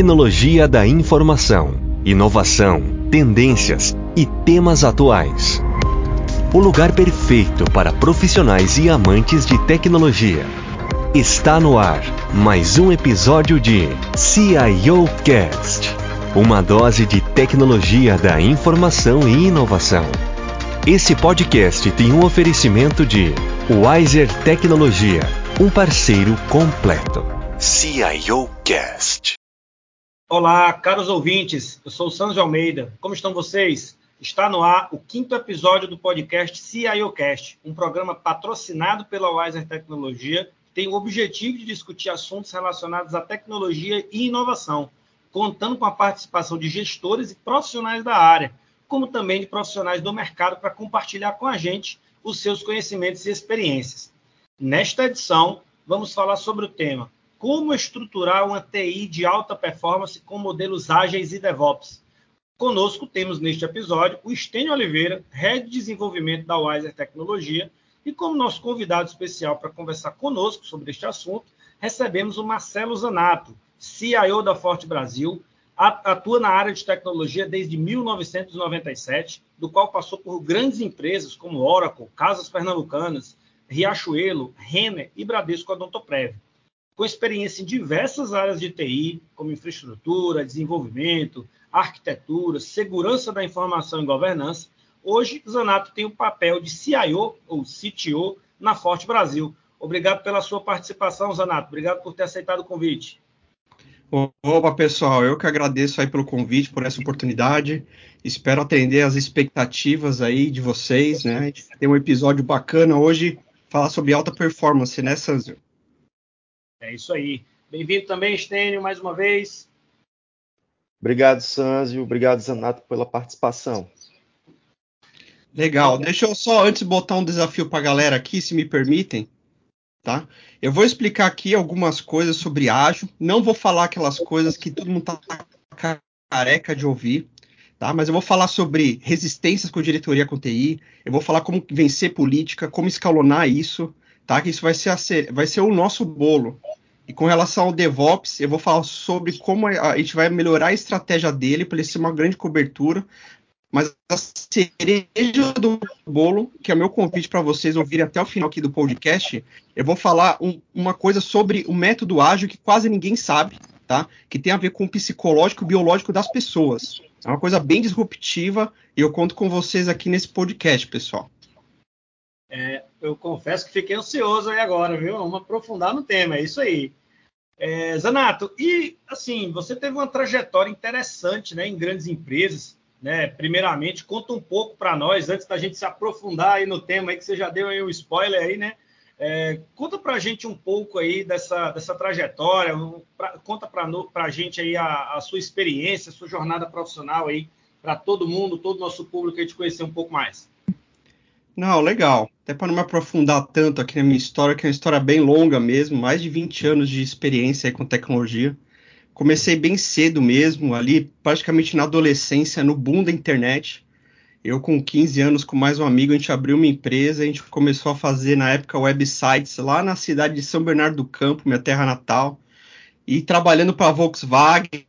Tecnologia da informação, inovação, tendências e temas atuais. O lugar perfeito para profissionais e amantes de tecnologia. Está no ar mais um episódio de CIO Cast, uma dose de tecnologia da informação e inovação. Esse podcast tem um oferecimento de Wiser Tecnologia, um parceiro completo. CIO Cast. Olá, caros ouvintes. Eu sou o Sanjo Almeida. Como estão vocês? Está no ar o quinto episódio do podcast CIOcast, um programa patrocinado pela Wiser Tecnologia, que tem o objetivo de discutir assuntos relacionados à tecnologia e inovação, contando com a participação de gestores e profissionais da área, como também de profissionais do mercado para compartilhar com a gente os seus conhecimentos e experiências. Nesta edição, vamos falar sobre o tema como estruturar uma TI de alta performance com modelos ágeis e DevOps. Conosco temos neste episódio o Estênio Oliveira, Head de Desenvolvimento da Wiser Tecnologia, e como nosso convidado especial para conversar conosco sobre este assunto, recebemos o Marcelo Zanato, CIO da Forte Brasil, atua na área de tecnologia desde 1997, do qual passou por grandes empresas como Oracle, Casas Pernambucanas, Riachuelo, Renner e Bradesco Odontoprev com experiência em diversas áreas de TI, como infraestrutura, desenvolvimento, arquitetura, segurança da informação e governança, hoje Zanato tem o papel de CIO ou CTO na Forte Brasil. Obrigado pela sua participação, Zanato. Obrigado por ter aceitado o convite. Opa, pessoal, eu que agradeço aí pelo convite, por essa oportunidade. Espero atender as expectativas aí de vocês, né? A gente tem um episódio bacana hoje, falar sobre alta performance, né, Sanzio? É isso aí. Bem-vindo também, Estênio, mais uma vez. Obrigado, Sanzio. Obrigado, Zanato, pela participação. Legal. Deixa eu só antes botar um desafio para a galera aqui, se me permitem. Tá? Eu vou explicar aqui algumas coisas sobre ágil. Não vou falar aquelas coisas que todo mundo está careca de ouvir. Tá? Mas eu vou falar sobre resistências com diretoria com TI. Eu vou falar como vencer política, como escalonar isso tá? Que isso vai ser, a, vai ser o nosso bolo. E com relação ao DevOps, eu vou falar sobre como a gente vai melhorar a estratégia dele para ele ser uma grande cobertura. Mas a cereja do bolo, que é meu convite para vocês ouvirem até o final aqui do podcast, eu vou falar um, uma coisa sobre o método ágil que quase ninguém sabe, tá? Que tem a ver com o psicológico e biológico das pessoas. É uma coisa bem disruptiva e eu conto com vocês aqui nesse podcast, pessoal. É, eu confesso que fiquei ansioso aí agora, viu? Vamos aprofundar no tema, é isso aí. É, Zanato, e assim, você teve uma trajetória interessante né, em grandes empresas. Né? Primeiramente, conta um pouco para nós, antes da gente se aprofundar aí no tema aí, que você já deu aí um spoiler aí, né? É, conta para a gente um pouco aí dessa, dessa trajetória, pra, conta para a gente aí a, a, sua experiência, a sua jornada profissional aí, para todo mundo, todo nosso público aí te conhecer um pouco mais. Não, legal. Até para não me aprofundar tanto aqui na minha história, que é uma história bem longa mesmo, mais de 20 anos de experiência com tecnologia. Comecei bem cedo mesmo, ali praticamente na adolescência, no boom da internet. Eu com 15 anos, com mais um amigo, a gente abriu uma empresa, a gente começou a fazer na época websites lá na cidade de São Bernardo do Campo, minha terra natal, e trabalhando para Volkswagen,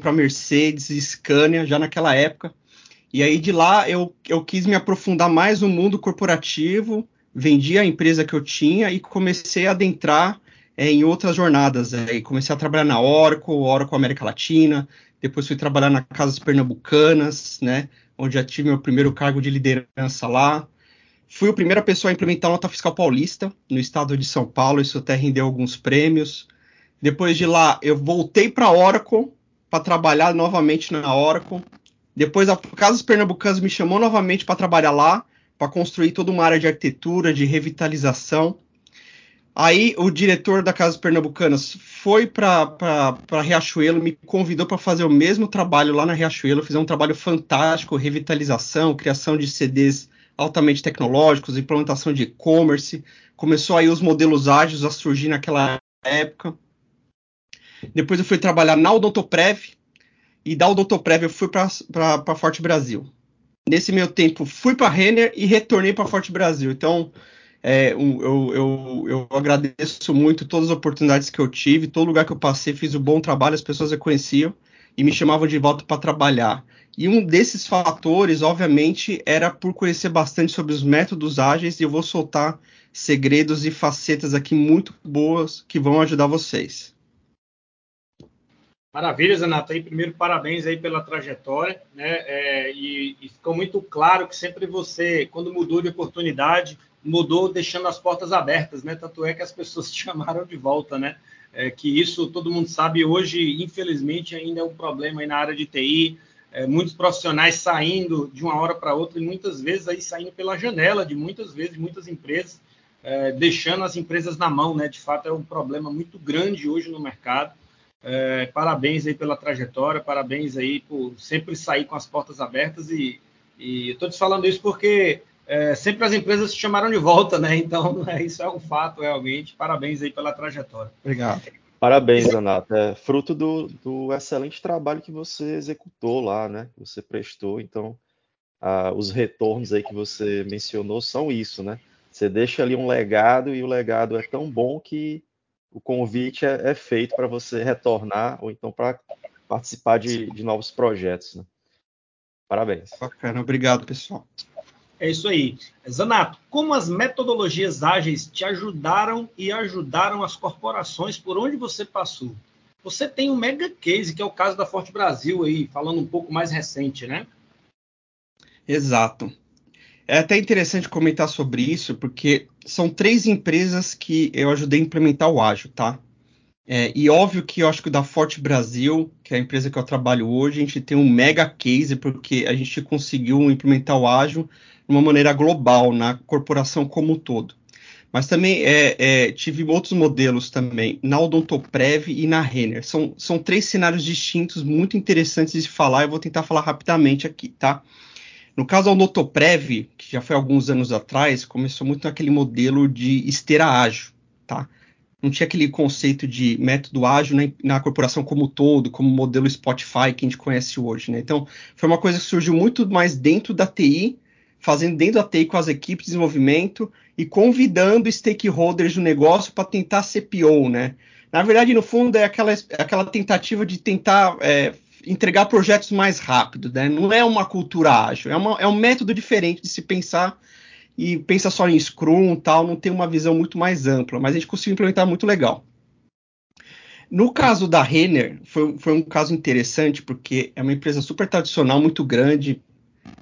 para Mercedes, Scania, já naquela época. E aí de lá eu, eu quis me aprofundar mais no mundo corporativo, vendi a empresa que eu tinha e comecei a adentrar é, em outras jornadas. É, comecei a trabalhar na Oracle, Oracle América Latina, depois fui trabalhar na Casas Pernambucanas, né, onde já tive meu primeiro cargo de liderança lá. Fui a primeira pessoa a implementar a nota fiscal paulista no estado de São Paulo, isso até rendeu alguns prêmios. Depois de lá, eu voltei para a Oracle para trabalhar novamente na Oracle. Depois a Casas Pernambucanas me chamou novamente para trabalhar lá, para construir toda uma área de arquitetura, de revitalização. Aí o diretor da Casas Pernambucanas foi para Riachuelo, me convidou para fazer o mesmo trabalho lá na Riachuelo, fizer um trabalho fantástico, revitalização, criação de CDs altamente tecnológicos, implementação de e-commerce. Começou aí os modelos ágeis a surgir naquela época. Depois eu fui trabalhar na Odontoprev, e da Odontoprev eu fui para Forte Brasil. Nesse meio tempo, fui para Renner e retornei para Forte Brasil. Então, É, eu, eu, eu, agradeço muito todas as oportunidades que eu tive, todo lugar que eu passei, fiz um bom trabalho, as pessoas reconheciam e me chamavam de volta para trabalhar. E um desses fatores, obviamente, era por conhecer bastante sobre os métodos ágeis, e eu vou soltar segredos e facetas aqui muito boas que vão ajudar vocês. Maravilha, Zanato. Aí, primeiro, parabéns aí pela trajetória, né? É, e, e, ficou muito claro que sempre você, quando mudou de oportunidade, mudou deixando as portas abertas, né? Tanto é que as pessoas te chamaram de volta, né? É, que isso todo mundo sabe hoje, infelizmente, ainda é um problema aí na área de TI. É, muitos profissionais saindo de uma hora para outra e muitas vezes aí saindo pela janela de muitas vezes, muitas empresas, é, deixando as empresas na mão, né? De fato, é um problema muito grande hoje no mercado. É, parabéns aí pela trajetória, parabéns aí por sempre sair com as portas abertas e, e estou te falando isso porque é, sempre as empresas se chamaram de volta, né? Então é, isso é um fato realmente. Parabéns aí pela trajetória. Obrigado. Parabéns, Renato. É fruto do, do, excelente trabalho que você executou lá, né? Que você prestou. Então, ah, os retornos aí que você mencionou são isso, né? Você deixa ali um legado e o legado é tão bom que o convite é, é feito para você retornar ou então para participar de, de, novos projetos. Né? Parabéns. Bacana, obrigado, pessoal. É isso aí. Zanato, como as metodologias ágeis te ajudaram e ajudaram as corporações por onde você passou? Você tem um mega case, que é o caso da Forte Brasil aí, falando um pouco mais recente, né? Exato. É até interessante comentar sobre isso, porque são três empresas que eu ajudei a implementar o ágil, tá? É, e óbvio que eu acho que o da Forte Brasil, que é a empresa que eu trabalho hoje, a gente tem um mega case, porque a gente conseguiu implementar o ágil de uma maneira global, na corporação como um todo. Mas também é, é, tive outros modelos também, na Odontoprev e na Renner. São, são três cenários distintos, muito interessantes de falar, eu vou tentar falar rapidamente aqui, tá? No caso da Odontoprev, que já foi alguns anos atrás, começou muito naquele modelo de esteira ágil, tá? Não tinha aquele conceito de método ágil na, na corporação como um todo, como o modelo Spotify que a gente conhece hoje, né? Então, foi uma coisa que surgiu muito mais dentro da TI, fazendo dentro da TI com as equipes de desenvolvimento e convidando stakeholders do negócio para tentar ser PO, né? Na verdade, no fundo, é aquela, aquela tentativa de tentar é, entregar projetos mais rápido, né? Não é uma cultura ágil, é, uma, é um método diferente de se pensar e pensa só em Scrum tal, não tem uma visão muito mais ampla, mas a gente conseguiu implementar muito legal. No caso da Renner, foi, foi um caso interessante, porque é uma empresa super tradicional, muito grande,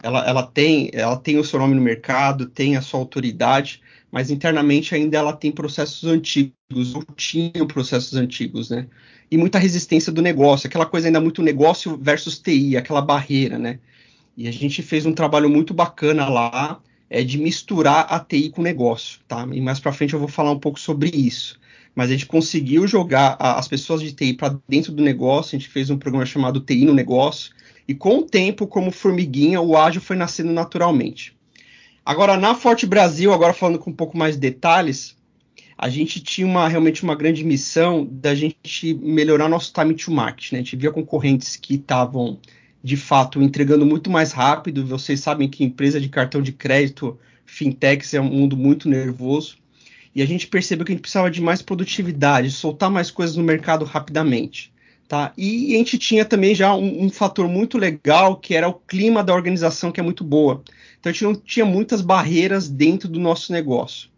ela, ela, tem, ela tem o seu nome no mercado, tem a sua autoridade, mas internamente ainda ela tem processos antigos, ou tinham processos antigos, né? E muita resistência do negócio, aquela coisa ainda muito negócio versus TI, aquela barreira, né? E a gente fez um trabalho muito bacana lá é, de misturar a TI com o negócio, tá? E mais para frente eu vou falar um pouco sobre isso. Mas a gente conseguiu jogar a, as pessoas de TI para dentro do negócio, a gente fez um programa chamado TI no negócio, e com o tempo, como formiguinha, o ágil foi nascendo naturalmente. Agora, na Forte Brasil, agora falando com um pouco mais de detalhes, a gente tinha uma, realmente uma grande missão da gente melhorar nosso time to market. Né? A gente via concorrentes que estavam, de fato, entregando muito mais rápido. Vocês sabem que empresa de cartão de crédito, fintechs, é um mundo muito nervoso. E a gente percebeu que a gente precisava de mais produtividade, soltar mais coisas no mercado rapidamente. Tá? E a gente tinha também já um, um fator muito legal, que era o clima da organização, que é muito boa. Então a gente não tinha muitas barreiras dentro do nosso negócio.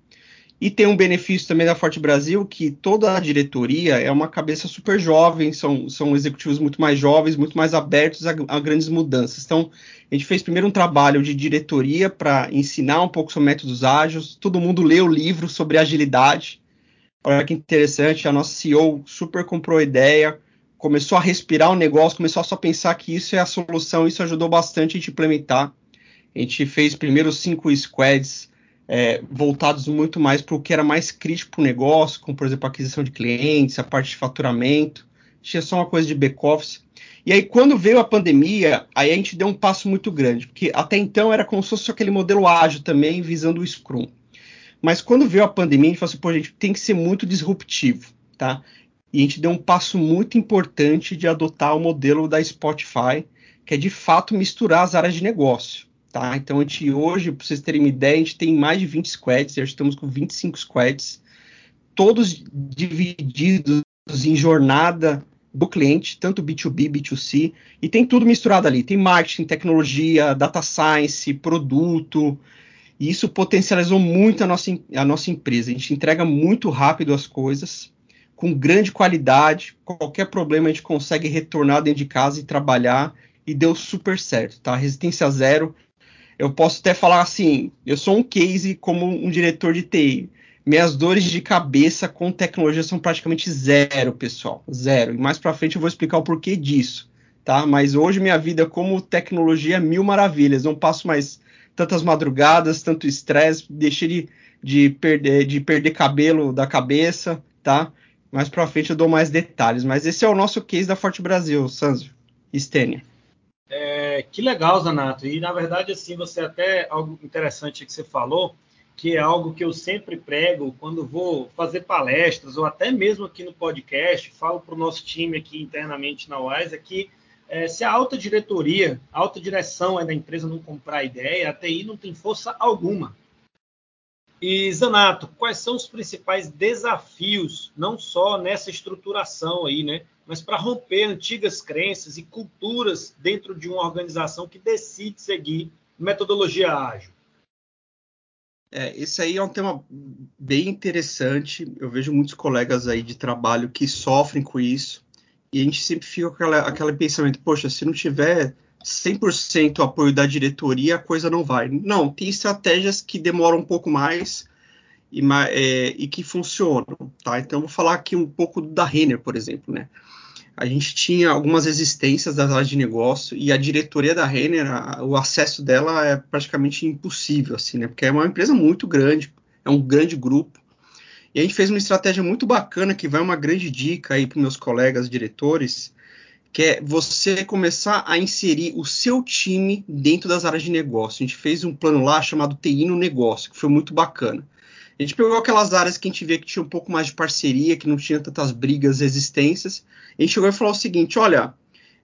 E tem um benefício também da Forte Brasil, que toda a diretoria é uma cabeça super jovem, são, são executivos muito mais jovens, muito mais abertos a, a grandes mudanças. Então, a gente fez primeiro um trabalho de diretoria para ensinar um pouco sobre métodos ágeis, todo mundo leu o livro sobre agilidade. Olha que interessante, a nossa CEO super comprou a ideia, começou a respirar o negócio, começou a só pensar que isso é a solução, isso ajudou bastante a gente implementar. A gente fez primeiro cinco squads é, voltados muito mais para o que era mais crítico para o negócio, como por exemplo a aquisição de clientes, a parte de faturamento, tinha só uma coisa de back-office. E aí, quando veio a pandemia, aí a gente deu um passo muito grande, porque até então era como se fosse aquele modelo ágil também, visando o Scrum. Mas quando veio a pandemia, a gente falou assim, pô, a gente tem que ser muito disruptivo, tá? E a gente deu um passo muito importante de adotar o modelo da Spotify, que é de fato misturar as áreas de negócio. Tá? Então, a gente, hoje, para vocês terem uma ideia, a gente tem mais de 20 squads, já estamos com 25 squads, todos divididos em jornada do cliente, tanto B2B, B2C, e tem tudo misturado ali. Tem marketing, tecnologia, data science, produto, e isso potencializou muito a nossa, a nossa empresa. A gente entrega muito rápido as coisas, com grande qualidade. Qualquer problema a gente consegue retornar dentro de casa e trabalhar, e deu super certo, tá? Resistência zero eu posso até falar assim, eu sou um case como um diretor de TI. Minhas dores de cabeça com tecnologia são praticamente zero, pessoal, zero. E mais para frente eu vou explicar o porquê disso, tá? Mas hoje minha vida como tecnologia é mil maravilhas. Não passo mais tantas madrugadas, tanto estresse, deixei de, de, perder, de perder cabelo da cabeça, tá? Mais para frente eu dou mais detalhes. Mas esse é o nosso case da Forte Brasil, Sanzio. Stênia. É, que legal, Zanato. E na verdade, assim, você até algo interessante que você falou, que é algo que eu sempre prego quando vou fazer palestras ou até mesmo aqui no podcast, falo para o nosso time aqui internamente na UAS, é que é, se a alta diretoria, a alta direção é da empresa não comprar ideia, a TI não tem força alguma. E, Zanato, quais são os principais desafios, não só nessa estruturação aí, né? mas para romper antigas crenças e culturas dentro de uma organização que decide seguir metodologia ágil? É, esse aí é um tema bem interessante. Eu vejo muitos colegas aí de trabalho que sofrem com isso. E a gente sempre fica com aquele pensamento: poxa, se não tiver 100% apoio da diretoria, a coisa não vai. Não, tem estratégias que demoram um pouco mais e, é, e que funcionam. Tá? Então, eu vou falar aqui um pouco da Renner, por exemplo. Né? a gente tinha algumas existências das áreas de negócio e a diretoria da Renner, a, o acesso dela é praticamente impossível, assim, né? Porque é uma empresa muito grande, é um grande grupo. E a gente fez uma estratégia muito bacana que vai uma grande dica aí para meus colegas diretores, que é você começar a inserir o seu time dentro das áreas de negócio. A gente fez um plano lá chamado TI no negócio, que foi muito bacana. A gente pegou aquelas áreas que a gente via que tinha um pouco mais de parceria, que não tinha tantas brigas, resistências. A gente chegou e falou o seguinte: olha,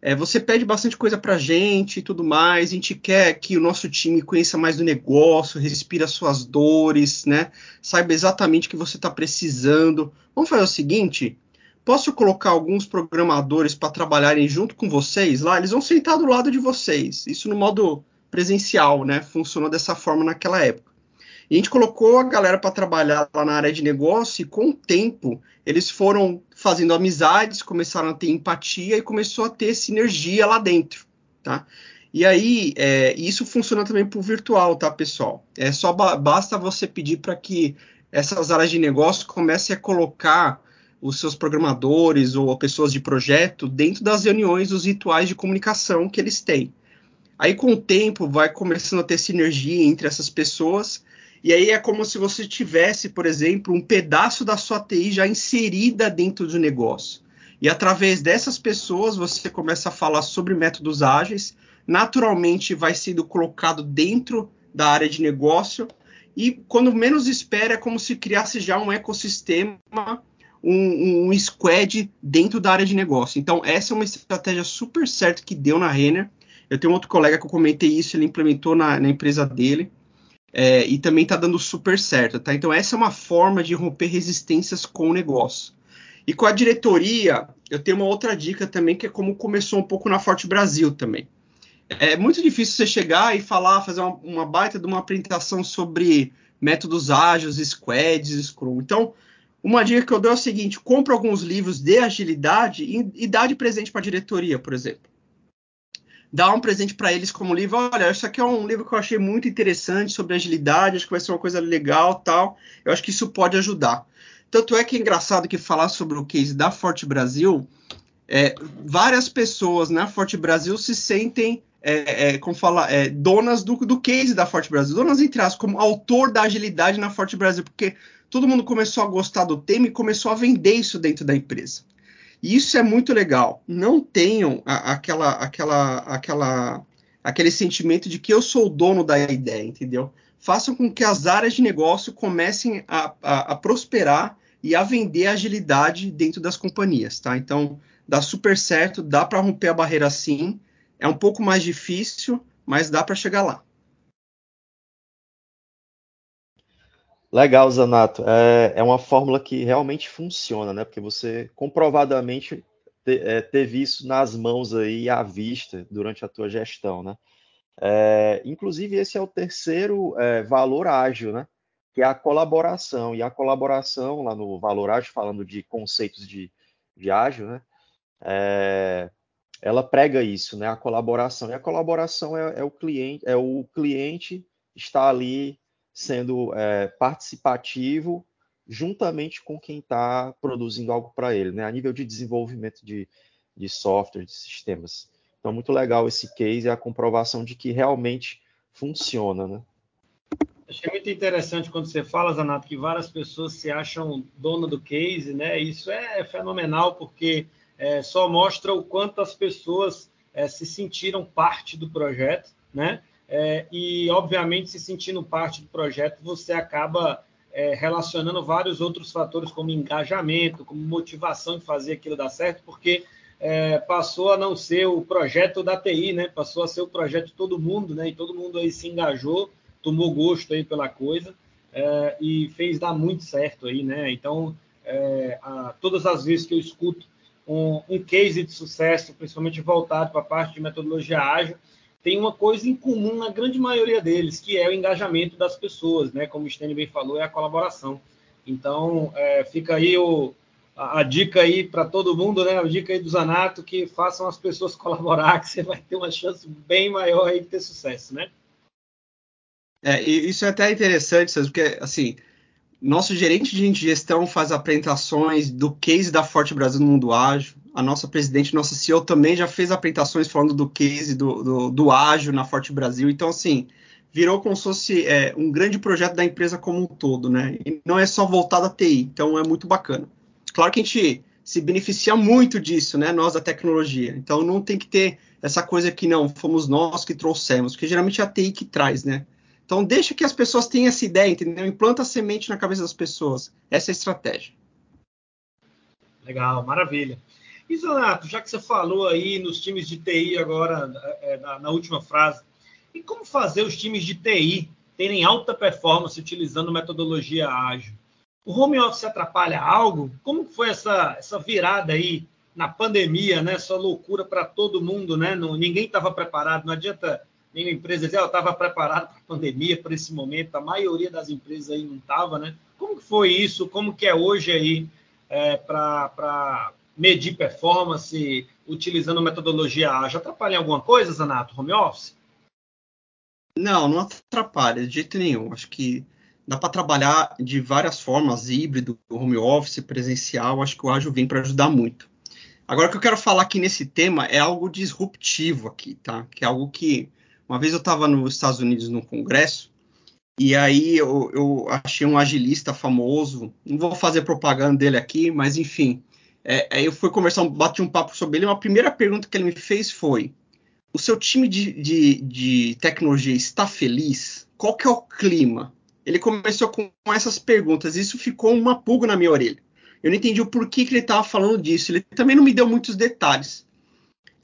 é, você pede bastante coisa para gente e tudo mais, a gente quer que o nosso time conheça mais do negócio, respira suas dores, né? Saiba exatamente o que você está precisando. Vamos fazer o seguinte: posso colocar alguns programadores para trabalharem junto com vocês lá? Eles vão sentar do lado de vocês. Isso no modo presencial, né? Funcionou dessa forma naquela época. E a gente colocou a galera para trabalhar lá na área de negócio e com o tempo eles foram fazendo amizades, começaram a ter empatia e começou a ter sinergia lá dentro, tá? E aí, é, isso funciona também o virtual, tá, pessoal? É só ba basta você pedir para que essas áreas de negócio comecem a colocar os seus programadores ou pessoas de projeto dentro das reuniões, os rituais de comunicação que eles têm. Aí, com o tempo, vai começando a ter sinergia entre essas pessoas e aí é como se você tivesse, por exemplo, um pedaço da sua TI já inserida dentro do negócio. E através dessas pessoas você começa a falar sobre métodos ágeis, naturalmente vai sendo colocado dentro da área de negócio e quando menos espera é como se criasse já um ecossistema, um, um squad dentro da área de negócio. Então essa é uma estratégia super certa que deu na Renner. Eu tenho outro colega que eu comentei isso, ele implementou na, na empresa dele. É, e também está dando super certo, tá? Então essa é uma forma de romper resistências com o negócio. E com a diretoria, eu tenho uma outra dica também, que é como começou um pouco na Forte Brasil também. É muito difícil você chegar e falar, fazer uma, uma baita de uma apresentação sobre métodos ágeis, squads, Scrum. Então, uma dica que eu dou é o seguinte: compra alguns livros de agilidade e, e dá de presente para a diretoria, por exemplo dar um presente para eles como livro. Olha, isso aqui é um livro que eu achei muito interessante sobre agilidade, acho que vai ser uma coisa legal, tal. Eu acho que isso pode ajudar. Tanto é que é engraçado que falar sobre o case da Forte Brasil, é, várias pessoas na Forte Brasil se sentem, é, é, como fala, é, donas do, do case da Forte Brasil, donas entre aspas, como autor da agilidade na Forte Brasil, porque todo mundo começou a gostar do tema e começou a vender isso dentro da empresa. E isso é muito legal. Não tenham a, aquela, aquela, aquela, aquele sentimento de que eu sou o dono da ideia, entendeu? Façam com que as áreas de negócio comecem a, a, a prosperar e a vender agilidade dentro das companhias, tá? Então, dá super certo, dá para romper a barreira sim. É um pouco mais difícil, mas dá para chegar lá. Legal, Zanato. É, é uma fórmula que realmente funciona, né? Porque você comprovadamente te, é, teve isso nas mãos aí à vista durante a tua gestão, né? É, inclusive, esse é o terceiro é, valor ágil, né? Que é a colaboração. E a colaboração, lá no valor ágil, falando de conceitos de, de ágil, né? É, ela prega isso, né? A colaboração. E a colaboração é, é o cliente, é o cliente está ali sendo é, participativo juntamente com quem está produzindo algo para ele, né? A nível de desenvolvimento de, de software, de sistemas. Então, muito legal esse case e a comprovação de que realmente funciona, né? Achei muito interessante quando você fala, Zanato, que várias pessoas se acham dona do case, né? Isso é fenomenal porque é, só mostra o quanto as pessoas é, se sentiram parte do projeto, né? É, e, obviamente, se sentindo parte do projeto, você acaba é, relacionando vários outros fatores, como engajamento, como motivação de fazer aquilo dar certo, porque é, passou a não ser o projeto da TI, né? Passou a ser o projeto de todo mundo, né? E todo mundo aí se engajou, tomou gosto aí pela coisa é, e fez dar muito certo aí, né? Então, é, a, todas as vezes que eu escuto um, um case de sucesso, principalmente voltado para a parte de metodologia ágil, tem uma coisa em comum na grande maioria deles, que é o engajamento das pessoas, né? Como o Stênio bem falou, é a colaboração. Então, é, fica aí o, a, a, dica aí para todo mundo, né? A dica aí do Zanato, que façam as pessoas colaborar, que você vai ter uma chance bem maior aí de ter sucesso, né? É, isso é até interessante, porque, assim, nosso gerente de gestão faz apresentações do case da Forte Brasil no mundo ágil. A nossa presidente, nossa CEO também já fez apresentações falando do case do, do, do ágil na Forte Brasil. Então, assim, virou como se fosse é, um grande projeto da empresa como um todo, né? E não é só voltado à TI, então é muito bacana. Claro que a gente se beneficia muito disso, né? Nós da tecnologia. Então não tem que ter essa coisa que não, fomos nós que trouxemos, porque geralmente é a TI que traz, né? Então, deixa que as pessoas tenham essa ideia, entendeu? Implanta a semente na cabeça das pessoas. Essa é a estratégia. Legal, maravilha. E, Zanato, já que você falou aí nos times de TI agora, é, na, na, última frase, e como fazer os times de TI terem alta performance utilizando metodologia ágil? O home office atrapalha algo? Como foi essa, essa virada aí na pandemia, né? Essa loucura para todo mundo, né? Não, ninguém estava preparado, não adianta nenhuma empresa dizer, eu estava preparado para a pandemia, para esse momento, a maioria das empresas aí não estava, né? Como que foi isso? Como que é hoje aí é, para medir performance utilizando metodologia ágil? Atrapalha em alguma coisa, Zanato, home office? Não, não atrapalha de jeito nenhum. Acho que dá para trabalhar de várias formas, híbrido, home office, presencial. Acho que o ágil vem para ajudar muito. Agora, o que eu quero falar aqui nesse tema é algo disruptivo aqui, tá? Que é algo que uma vez eu estava nos Estados Unidos num congresso e aí eu, eu, achei um agilista famoso, não vou fazer propaganda dele aqui, mas enfim, é, eu fui conversar, bati um papo sobre ele. Uma primeira pergunta que ele me fez foi: o seu time de, de, de tecnologia está feliz? Qual que é o clima? Ele começou com essas perguntas, e isso ficou uma pulga na minha orelha. Eu não entendi o porquê que ele estava falando disso. Ele também não me deu muitos detalhes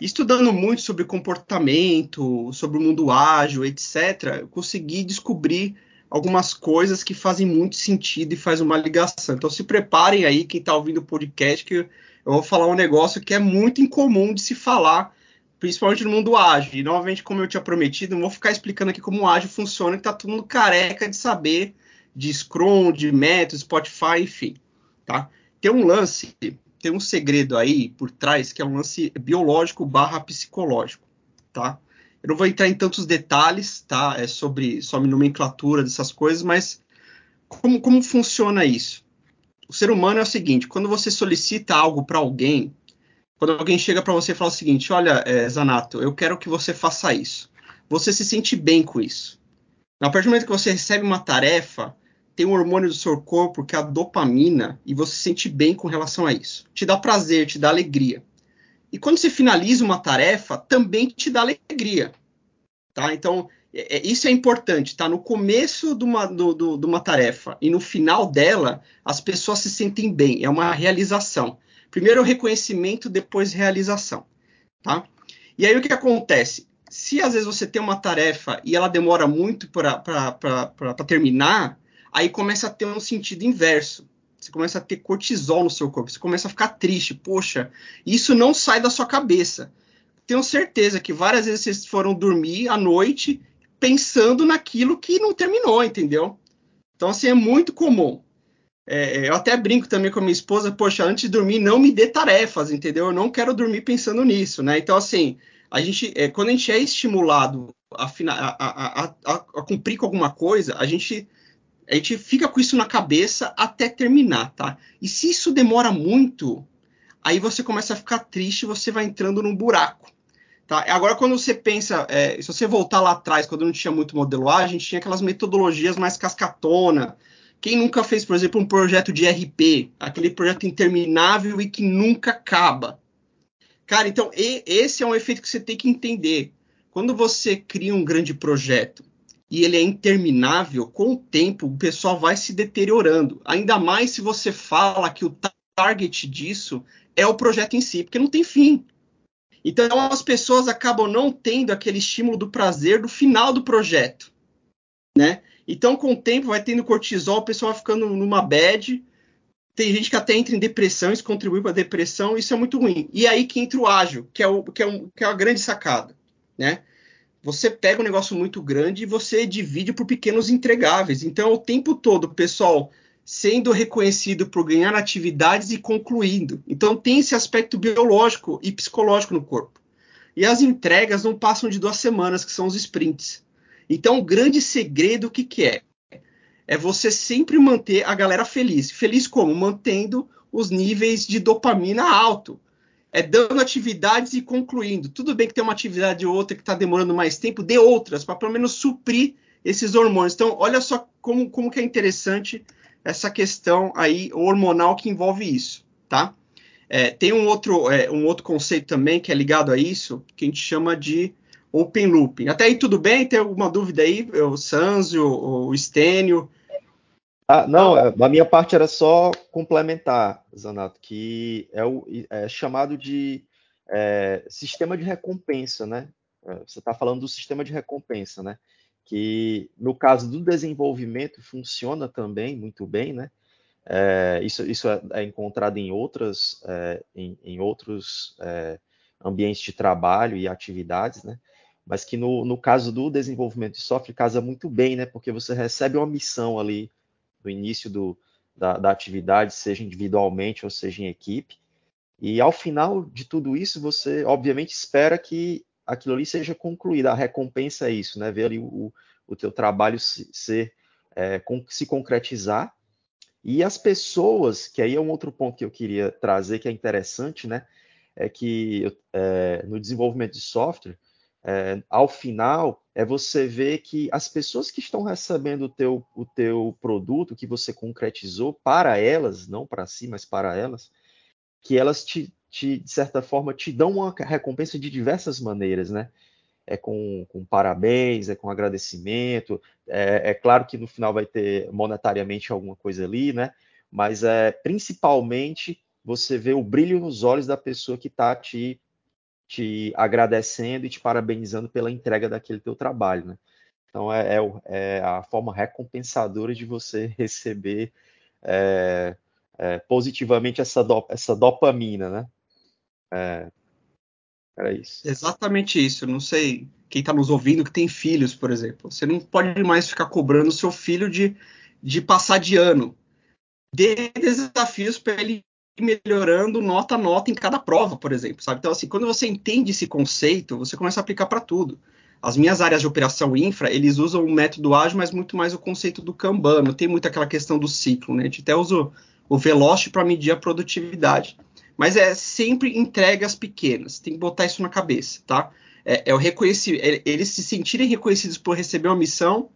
estudando muito sobre comportamento, sobre o mundo ágil, etc., eu consegui descobrir algumas coisas que fazem muito sentido e faz uma ligação. Então se preparem aí, quem está ouvindo o podcast, que eu vou falar um negócio que é muito incomum de se falar, principalmente no mundo ágil. E novamente, como eu tinha prometido, não vou ficar explicando aqui como o ágil funciona, que está todo mundo careca de saber de Scrum, de métodos, Spotify, enfim. Tá? Tem um lance tem um segredo aí por trás que é um lance biológico barra psicológico, tá? Eu não vou entrar em tantos detalhes, tá? É sobre, sobre nomenclatura dessas coisas, mas como, como funciona isso? O ser humano é o seguinte: quando você solicita algo para alguém, quando alguém chega para você e fala o seguinte: Olha, é, Zanato, eu quero que você faça isso. Você se sente bem com isso. A partir do momento que você recebe uma tarefa, tem um hormônio do seu corpo que é a dopamina e você se sente bem com relação a isso. Te dá prazer, te dá alegria. E quando você finaliza uma tarefa, também te dá alegria. Tá? Então, é, é, isso é importante, tá? No começo de uma, do, do, de uma tarefa e no final dela, as pessoas se sentem bem, é uma realização. Primeiro o reconhecimento, depois realização, tá? E aí o que acontece? Se às vezes você tem uma tarefa e ela demora muito para terminar, aí começa a ter um sentido inverso. Você começa a ter cortisol no seu corpo, você começa a ficar triste. Poxa, isso não sai da sua cabeça. Tenho certeza que várias vezes vocês foram dormir à noite pensando naquilo que não terminou, entendeu? Então, assim, é muito comum. É, eu até brinco também com a minha esposa, poxa, antes de dormir, não me dê tarefas, entendeu? Eu não quero dormir pensando nisso, né? Então, assim, a gente, é, quando a gente é estimulado a, a, a, a, cumprir com alguma coisa, a gente, a gente fica com isso na cabeça até terminar, tá? E se isso demora muito, aí você começa a ficar triste, você vai entrando num buraco. Tá? Agora, quando você pensa, é, se você voltar lá atrás, quando não tinha muito modelo A, a gente tinha aquelas metodologias mais cascatona, quem nunca fez, por exemplo, um projeto de RP, aquele projeto interminável e que nunca acaba? Cara, então e, esse é um efeito que você tem que entender. Quando você cria um grande projeto e ele é interminável, com o tempo o pessoal vai se deteriorando. Ainda mais se você fala que o target disso é o projeto em si, porque não tem fim. Então as pessoas acabam não tendo aquele estímulo do prazer do final do projeto, né? Então, com o tempo, vai tendo cortisol, o pessoal vai ficando numa bad. Tem gente que até entra em depressão, isso contribui para a depressão, isso é muito ruim. E aí que entra o ágil, que é, o, que é, um, que é a grande sacada, né? Você pega um negócio muito grande e você divide por pequenos entregáveis. Então, o tempo todo, pessoal sendo reconhecido por ganhar atividades e concluindo. Então, tem esse aspecto biológico e psicológico no corpo. E as entregas não passam de duas semanas, que são os sprints. Então, o grande segredo, o que, que é? É você sempre manter a galera feliz. Feliz como? Mantendo os níveis de dopamina alto. É dando atividades e concluindo. Tudo bem que tem uma atividade ou outra que está demorando mais tempo, dê outras, para pelo menos suprir esses hormônios. Então, olha só como, como que é interessante essa questão aí hormonal que envolve isso, tá? É, tem um outro, é, um outro conceito também que é ligado a isso, que a gente chama de Open Looping. Até aí tudo bem? Tem alguma dúvida aí? O Sanzio, o Stênio? Ah, não, é, a minha parte era só complementar, Zanato, que é, o, é chamado de é, sistema de recompensa, né? É, você está falando do sistema de recompensa, né? Que no caso do desenvolvimento funciona também muito bem, né? É, isso, isso é, é, encontrado em outras, em, em, outros ambientes de trabalho e atividades, né? mas que no, no caso do desenvolvimento de software casa muito bem, né? Porque você recebe uma missão ali no início do, da, da atividade, seja individualmente ou seja em equipe, e ao final de tudo isso, você obviamente espera que aquilo ali seja concluído. A recompensa é isso, né? Ver ali o, o teu trabalho se, ser, é, se concretizar. E as pessoas, que aí é um outro ponto que eu queria trazer, que é interessante, né? É que é, no desenvolvimento de software, é, ao final, é você ver que as pessoas que estão recebendo o teu, o teu produto que você concretizou para elas, não para si, mas para elas, que elas te, te, de certa forma, te dão uma recompensa de diversas maneiras, né? É com, com parabéns, é com agradecimento, é, é, claro que no final vai ter monetariamente alguma coisa ali, né? Mas é principalmente você vê o brilho nos olhos da pessoa que está te te agradecendo e te parabenizando pela entrega daquele teu trabalho, né? Então é, é, é a forma recompensadora de você receber é, é, positivamente essa, do, essa dopamina, né? É, era isso. Exatamente isso. Não sei quem está nos ouvindo que tem filhos, por exemplo. Você não pode mais ficar cobrando o seu filho de, de passar de ano. Dê desafios para ele melhorando nota a nota em cada prova, por exemplo, sabe? Então, assim, quando você entende esse conceito, você começa a aplicar para tudo. As minhas áreas de operação infra, eles usam o método ágil, mas muito mais o conceito do Kanban. Não tem muito aquela questão do ciclo, né? A gente até usa o Velocity para medir a produtividade. Mas é sempre entregas pequenas. Tem que botar isso na cabeça, tá? É, é o reconhecer, é, eles se sentirem reconhecidos por receber uma missão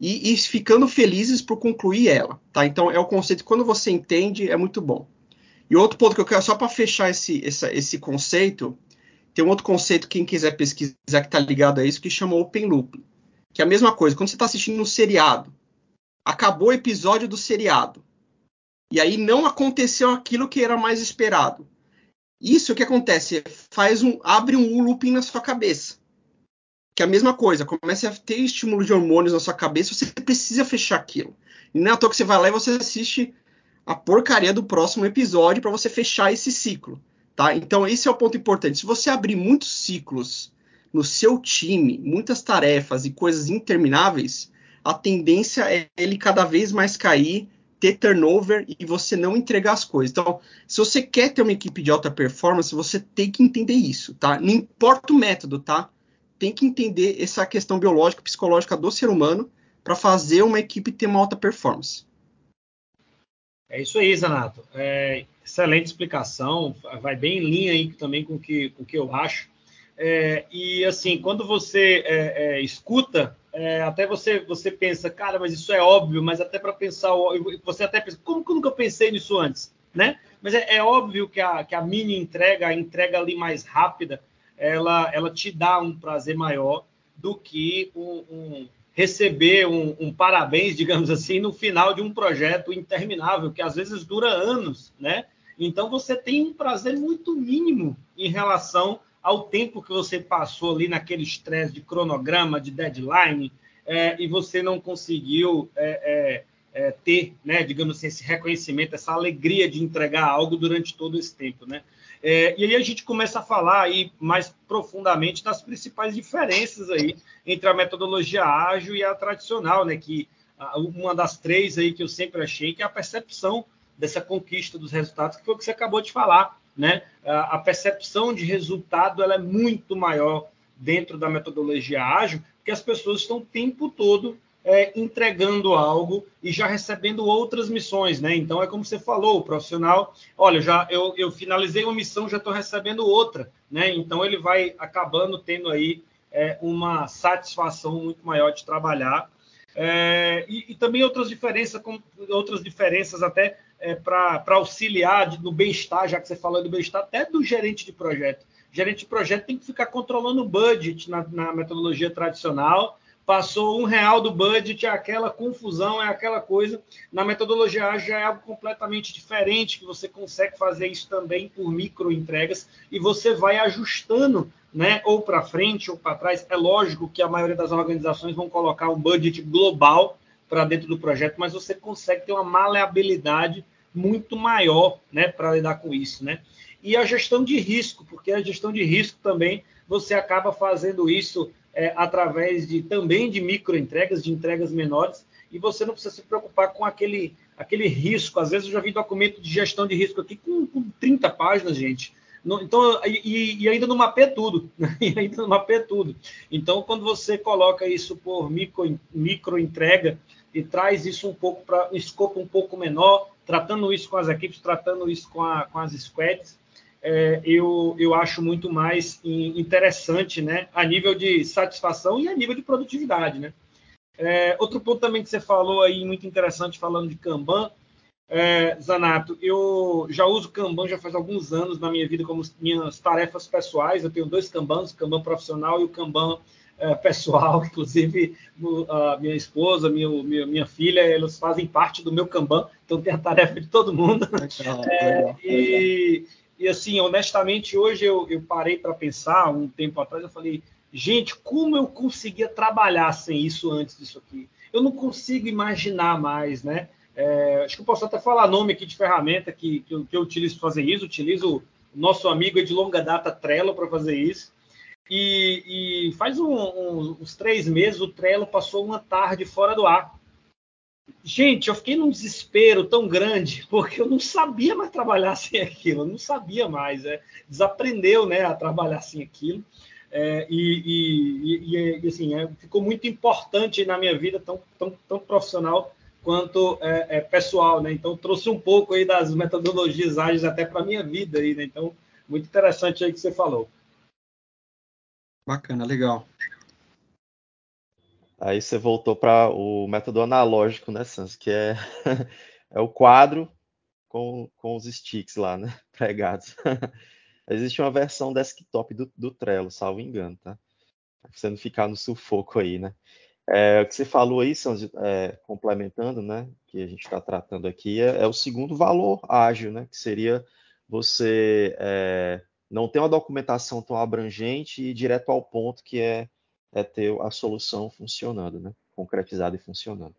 e, e ficando felizes por concluir ela, tá? Então, é o conceito, quando você entende, é muito bom. E outro ponto que eu quero, só para fechar esse, esse, esse conceito, tem um outro conceito, quem quiser pesquisar que está ligado a isso, que chama Open Loop. Que é a mesma coisa, quando você está assistindo um seriado, acabou o episódio do seriado, e aí não aconteceu aquilo que era mais esperado. Isso que acontece, faz um, abre um looping na sua cabeça. que é a mesma coisa, comece a ter estímulo de hormônios na sua cabeça, você precisa fechar aquilo. E não é à toa que você vai lá e você assiste a porcaria do próximo episódio para você fechar esse ciclo, tá? Então esse é o ponto importante. Se você abrir muitos ciclos no seu time, muitas tarefas e coisas intermináveis, a tendência é ele cada vez mais cair, ter turnover e você não entregar as coisas. Então, se você quer ter uma equipe de alta performance, você tem que entender isso, tá? Não importa o método, tá? Tem que entender essa questão biológica, psicológica do ser humano para fazer uma equipe ter uma alta performance. É isso aí, Zanato. É, excelente explicação, vai bem em linha aí também com que, o que eu acho. É, e assim, quando você é, é escuta, é, até você você pensa, cara, mas isso é óbvio, mas até para pensar, você até pensa, como que eu pensei nisso antes, né? Mas é, é, óbvio que a, que a mini entrega, a entrega ali mais rápida, ela, ela te dá um prazer maior do que um, um receber um, um, parabéns, digamos assim, no final de um projeto interminável, que às vezes dura anos, né? Então você tem um prazer muito mínimo em relação ao tempo que você passou ali naquele estresse de cronograma, de deadline, é, e você não conseguiu é, é, é, ter, né, digamos assim, esse reconhecimento, essa alegria de entregar algo durante todo esse tempo, né? É, e aí a gente começa a falar aí mais profundamente das principais diferenças aí entre a metodologia ágil e a tradicional, né? Que uma das três aí que eu sempre achei que é a percepção dessa conquista dos resultados, que foi o que você acabou de falar, né? A percepção de resultado ela é muito maior dentro da metodologia ágil, porque as pessoas estão o tempo todo é, entregando algo e já recebendo outras missões, né? Então é como você falou, o profissional, olha, já eu, eu finalizei uma missão, já estou recebendo outra, né? Então ele vai acabando tendo aí é, uma satisfação muito maior de trabalhar. É, e, e, também outras diferenças, com, outras diferenças até é, para auxiliar no bem-estar, já que você falou do bem-estar, até do gerente de projeto. Gerente de projeto tem que ficar controlando o budget na, na metodologia tradicional, passou um real do budget, é aquela confusão, é aquela coisa. Na metodologia ágil é algo completamente diferente, que você consegue fazer isso também por micro entregas e você vai ajustando, né, ou para frente ou para trás. É lógico que a maioria das organizações vão colocar um budget global para dentro do projeto, mas você consegue ter uma maleabilidade muito maior, né, para lidar com isso, né? E a gestão de risco, porque a gestão de risco também você acaba fazendo isso é, através de também de micro entregas, de entregas menores, e você não precisa se preocupar com aquele, aquele risco. Às vezes eu já vi documento de gestão de risco aqui com, com 30 páginas, gente. No, então, e, e, ainda não mapeia tudo, né? e ainda não mapeia tudo. Então, quando você coloca isso por micro, micro entrega e traz isso um pouco para um escopo um pouco menor, tratando isso com as equipes, tratando isso com, a, com as squads, é, eu, eu acho muito mais interessante, né, a nível de satisfação e a nível de produtividade, né. É, outro ponto também que você falou aí, muito interessante, falando de Kanban, é, Zanato, eu já uso Kanban já faz alguns anos na minha vida como minhas tarefas pessoais, eu tenho dois Kanbans, o Kanban profissional e o Kanban é, pessoal, inclusive a minha esposa, minha, minha, minha, filha, elas fazem parte do meu Kanban, então tem a tarefa de todo mundo. Legal, é, legal, e, legal. E assim, honestamente, hoje eu, eu parei para pensar, um tempo atrás, eu falei, gente, como eu conseguia trabalhar sem isso antes disso aqui? Eu não consigo imaginar mais, né? É, acho que eu posso até falar nome aqui de ferramenta que, que, eu, que eu utilizo para fazer isso. Utilizo o nosso amigo de longa data Trello para fazer isso. E, e faz um, um, uns três meses o Trello passou uma tarde fora do ar. Gente, eu fiquei num desespero tão grande, porque eu não sabia mais trabalhar sem aquilo, eu não sabia mais, é, desaprendeu né, a trabalhar sem aquilo. É, e, e, e, assim, é, ficou muito importante na minha vida, tão, tão, tão profissional quanto é, é pessoal, né? Então trouxe um pouco aí das metodologias ágeis até para a minha vida aí, né? Então, muito interessante aí que você falou. Bacana, legal. Aí você voltou para o método analógico, né, Sans? Que é, é o quadro com, com os sticks lá, né? Pregados. Existe uma versão desktop do, do Trello, salvo engano, tá? Pra você não ficar no sufoco aí, né? É, o que você falou aí, Sans, é, complementando, né? Que a gente está tratando aqui, é, é, o segundo valor ágil, né? Que seria você é, não ter uma documentação tão abrangente e direto ao ponto, que é é ter a solução funcionando, né? concretizada e funcionando.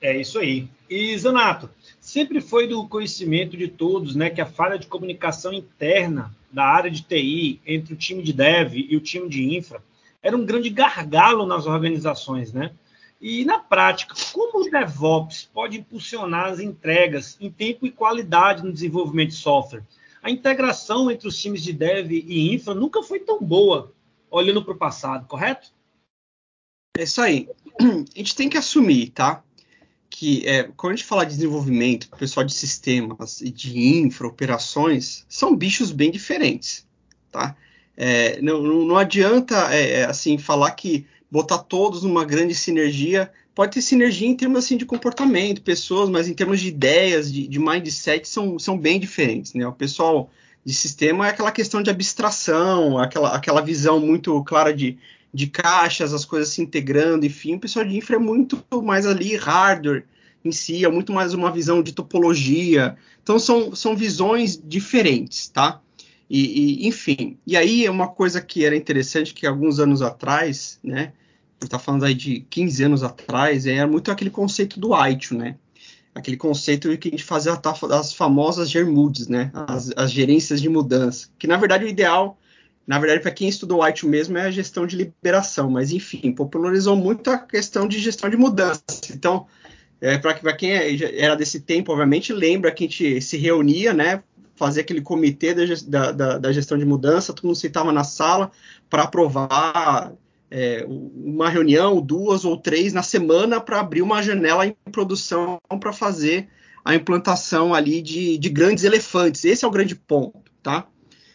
É isso aí. E Zanato, sempre foi do conhecimento de todos, né, que a falha de comunicação interna da área de TI entre o time de dev e o time de infra era um grande gargalo nas organizações, né? E na prática, como o DevOps pode impulsionar as entregas em tempo e qualidade no desenvolvimento de software? A integração entre os times de dev e infra nunca foi tão boa, olhando para o passado, correto? É isso aí. A gente tem que assumir, tá? Que é, quando a gente fala de desenvolvimento, pessoal de sistemas e de infra, operações, são bichos bem diferentes, tá? É, não, não, adianta é, é, assim falar que botar todos numa grande sinergia pode ter sinergia em termos assim de comportamento, pessoas, mas em termos de ideias, de, de mindset são, são bem diferentes, né? O pessoal de sistema é aquela questão de abstração, aquela, aquela visão muito clara de, de caixas, as coisas se integrando, enfim, o pessoal de infra é muito mais ali hardware em si, é muito mais uma visão de topologia. Então são, são visões diferentes, tá? E, e, enfim, e aí uma coisa que era interessante que alguns anos atrás, né, a gente está falando aí de 15 anos atrás, era muito aquele conceito do ITIL, né? Aquele conceito de que a gente fazia as famosas germudes, né? As, as gerências de mudança. Que na verdade o ideal, na verdade, para quem estudou ITIL mesmo, é a gestão de liberação, mas enfim, popularizou muito a questão de gestão de mudança. Então, é, para quem é, era desse tempo, obviamente, lembra que a gente se reunia, né? fazer aquele comitê da, da, da gestão de mudança, todo mundo sentava na sala para aprovar é, uma reunião, duas ou três na semana para abrir uma janela em produção para fazer a implantação ali de, de, grandes elefantes. Esse é o grande ponto, tá?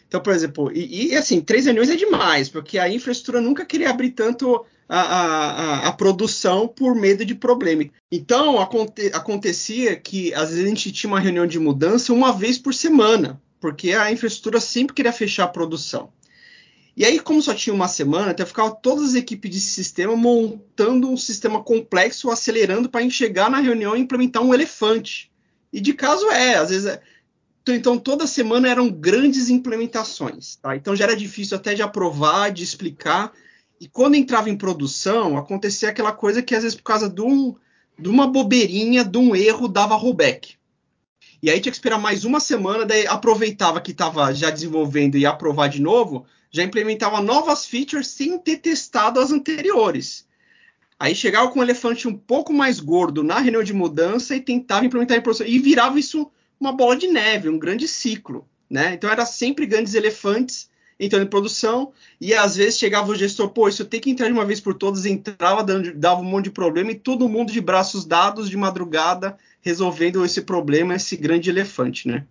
Então, por exemplo, e, e, assim, três reuniões é demais, porque a infraestrutura nunca queria abrir tanto a, a, a produção por medo de problema. Então, aconte, acontecia que às vezes a gente tinha uma reunião de mudança uma vez por semana, porque a infraestrutura sempre queria fechar a produção. E aí, como só tinha uma semana, até ficava todas as equipes de sistema montando um sistema complexo, acelerando para chegar na reunião e implementar um elefante. E de caso é, às vezes é, então, então, toda semana eram grandes implementações. Tá? Então, já era difícil até de aprovar, de explicar. E quando entrava em produção, acontecia aquela coisa que, às vezes, por causa de, um, de uma bobeirinha, de um erro, dava rollback. E aí tinha que esperar mais uma semana, daí aproveitava que estava já desenvolvendo e aprovar de novo, já implementava novas features sem ter testado as anteriores. Aí chegava com um elefante um pouco mais gordo na reunião de mudança e tentava implementar em produção. E virava isso uma bola de neve, um grande ciclo. Né? Então era sempre grandes elefantes entrando em produção, e às vezes chegava o gestor, pô, isso tem que entrar de uma vez por todas, entrava, dando, dava um monte de problema, e todo mundo de braços dados de madrugada resolvendo esse problema, esse grande elefante, né?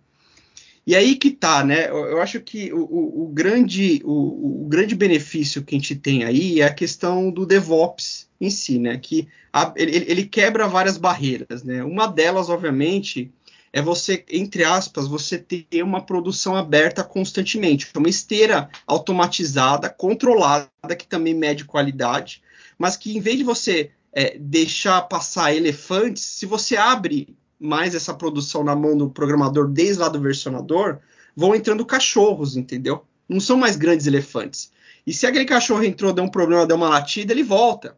E aí que tá, né? Eu acho que o, o, o grande, o, o, grande benefício que a gente tem aí é a questão do DevOps em si, né? Que a, ele, ele, quebra várias barreiras, né? Uma delas, obviamente, é você, entre aspas, você ter uma produção aberta constantemente, uma esteira automatizada, controlada, que também mede qualidade, mas que em vez de você é, deixar passar elefantes, se você abre mais essa produção na mão do programador desde lá do versionador, vão entrando cachorros, entendeu? Não são mais grandes elefantes. E se aquele cachorro entrou, deu um problema, deu uma latida, ele volta.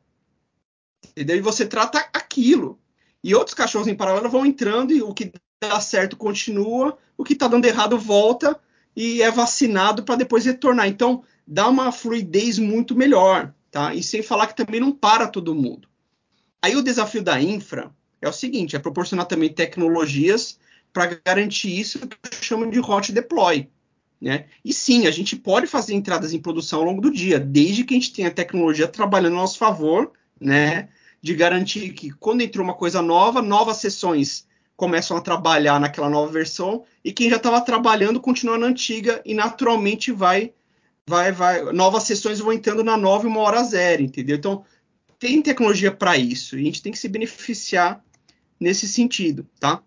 Entendeu? E você trata aquilo. E outros cachorros em paralelo vão entrando e o que dá certo continua, o que está dando errado volta e é vacinado para depois retornar. Então, dá uma fluidez muito melhor, tá? E sem falar que também não para todo mundo. Aí o desafio da infra é o seguinte, é proporcionar também tecnologias para garantir isso que eu chamo de hot deploy. Né? E sim, a gente pode fazer entradas em produção ao longo do dia, desde que a gente tenha tecnologia trabalhando a nosso favor, né? De garantir que quando entrou uma coisa nova, novas sessões começam a trabalhar naquela nova versão e quem já estava trabalhando continua na antiga e naturalmente vai vai vai novas sessões vão entrando na nova uma hora zero, entendeu? Então tem tecnologia para isso e a gente tem que se beneficiar nesse sentido, tá?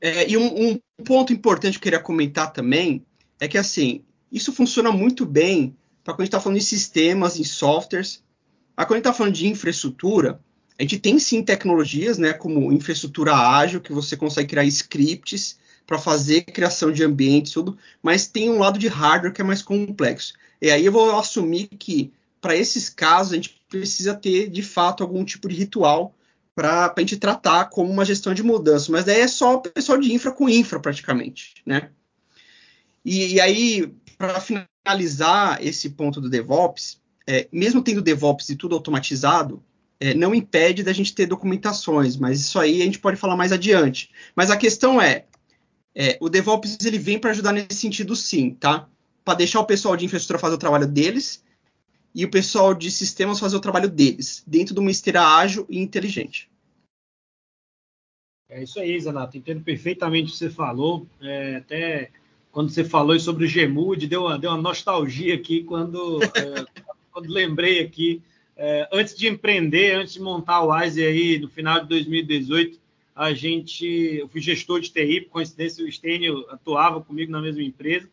É, e um, um, ponto importante que eu queria comentar também é que assim isso funciona muito bem para quando a gente está falando de sistemas, em softwares. Mas quando a gente está falando de infraestrutura, a gente tem sim tecnologias, né, como infraestrutura ágil, que você consegue criar scripts para fazer criação de ambientes, tudo, mas tem um lado de hardware que é mais complexo. E aí eu vou assumir que, para esses casos, a gente precisa ter, de fato, algum tipo de ritual para a gente tratar como uma gestão de mudança. Mas daí é só o pessoal de infra com infra, praticamente, né? E, e aí, para finalizar esse ponto do DevOps, é, mesmo tendo DevOps e tudo automatizado, é, não impede da gente ter documentações, mas isso aí a gente pode falar mais adiante. Mas a questão é, é o DevOps ele vem para ajudar nesse sentido sim, tá? Para deixar o pessoal de infraestrutura fazer o trabalho deles e o pessoal de sistemas fazer o trabalho deles, dentro de uma esteira ágil e inteligente. É isso aí, Zanato. Entendo perfeitamente o que você falou. É, até quando você falou sobre o Gemude, deu uma, deu uma nostalgia aqui quando, é, quando lembrei aqui é, antes de empreender, antes de montar o Wise aí no final de 2018, a gente, eu fui gestor de TI, por coincidência o Stênio atuava comigo na mesma empresa,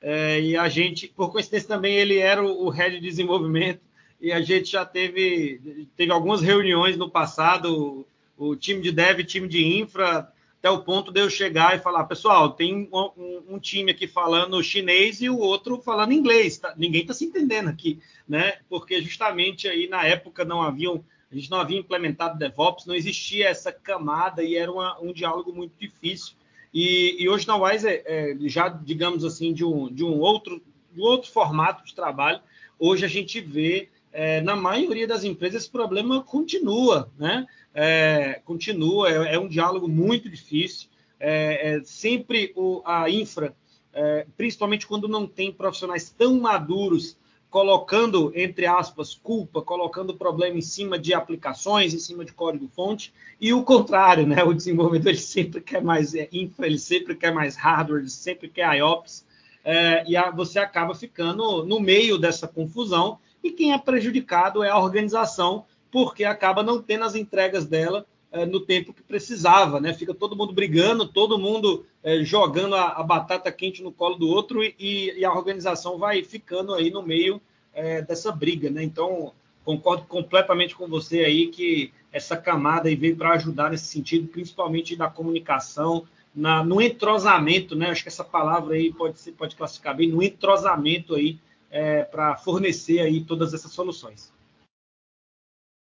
é, e a gente, por coincidência também, ele era o, head de desenvolvimento, e a gente já teve, teve algumas reuniões no passado, o, o time de dev, time de infra, até o ponto de eu chegar e falar, pessoal, tem um, um, um time aqui falando chinês e o outro falando inglês, tá? ninguém está se entendendo aqui, né? Porque justamente aí na época não haviam, a gente não havia implementado DevOps, não existia essa camada e era uma, um diálogo muito difícil. E, e hoje na Wise, é, é, já digamos assim, de um, de um outro, de outro formato de trabalho, hoje a gente vê é, na maioria das empresas esse problema continua, né? É, continua, é, é, um diálogo muito difícil. É, é sempre o, a infra, é, principalmente quando não tem profissionais tão maduros, colocando, entre aspas, culpa, colocando o problema em cima de aplicações, em cima de código-fonte, e o contrário, né? O desenvolvedor sempre quer mais infra, ele sempre quer mais hardware, ele sempre quer IOPS, e a, você acaba ficando no meio dessa confusão e quem é prejudicado é a organização, porque acaba não tendo as entregas dela é, no tempo que precisava, né? Fica todo mundo brigando, todo mundo é, jogando a, a, batata quente no colo do outro e, e, a organização vai ficando aí no meio é, dessa briga, né? Então, concordo completamente com você aí que essa camada aí veio para ajudar nesse sentido, principalmente da comunicação, na, no entrosamento, né? Acho que essa palavra aí pode, ser, pode classificar bem, no entrosamento aí é, para fornecer aí todas essas soluções.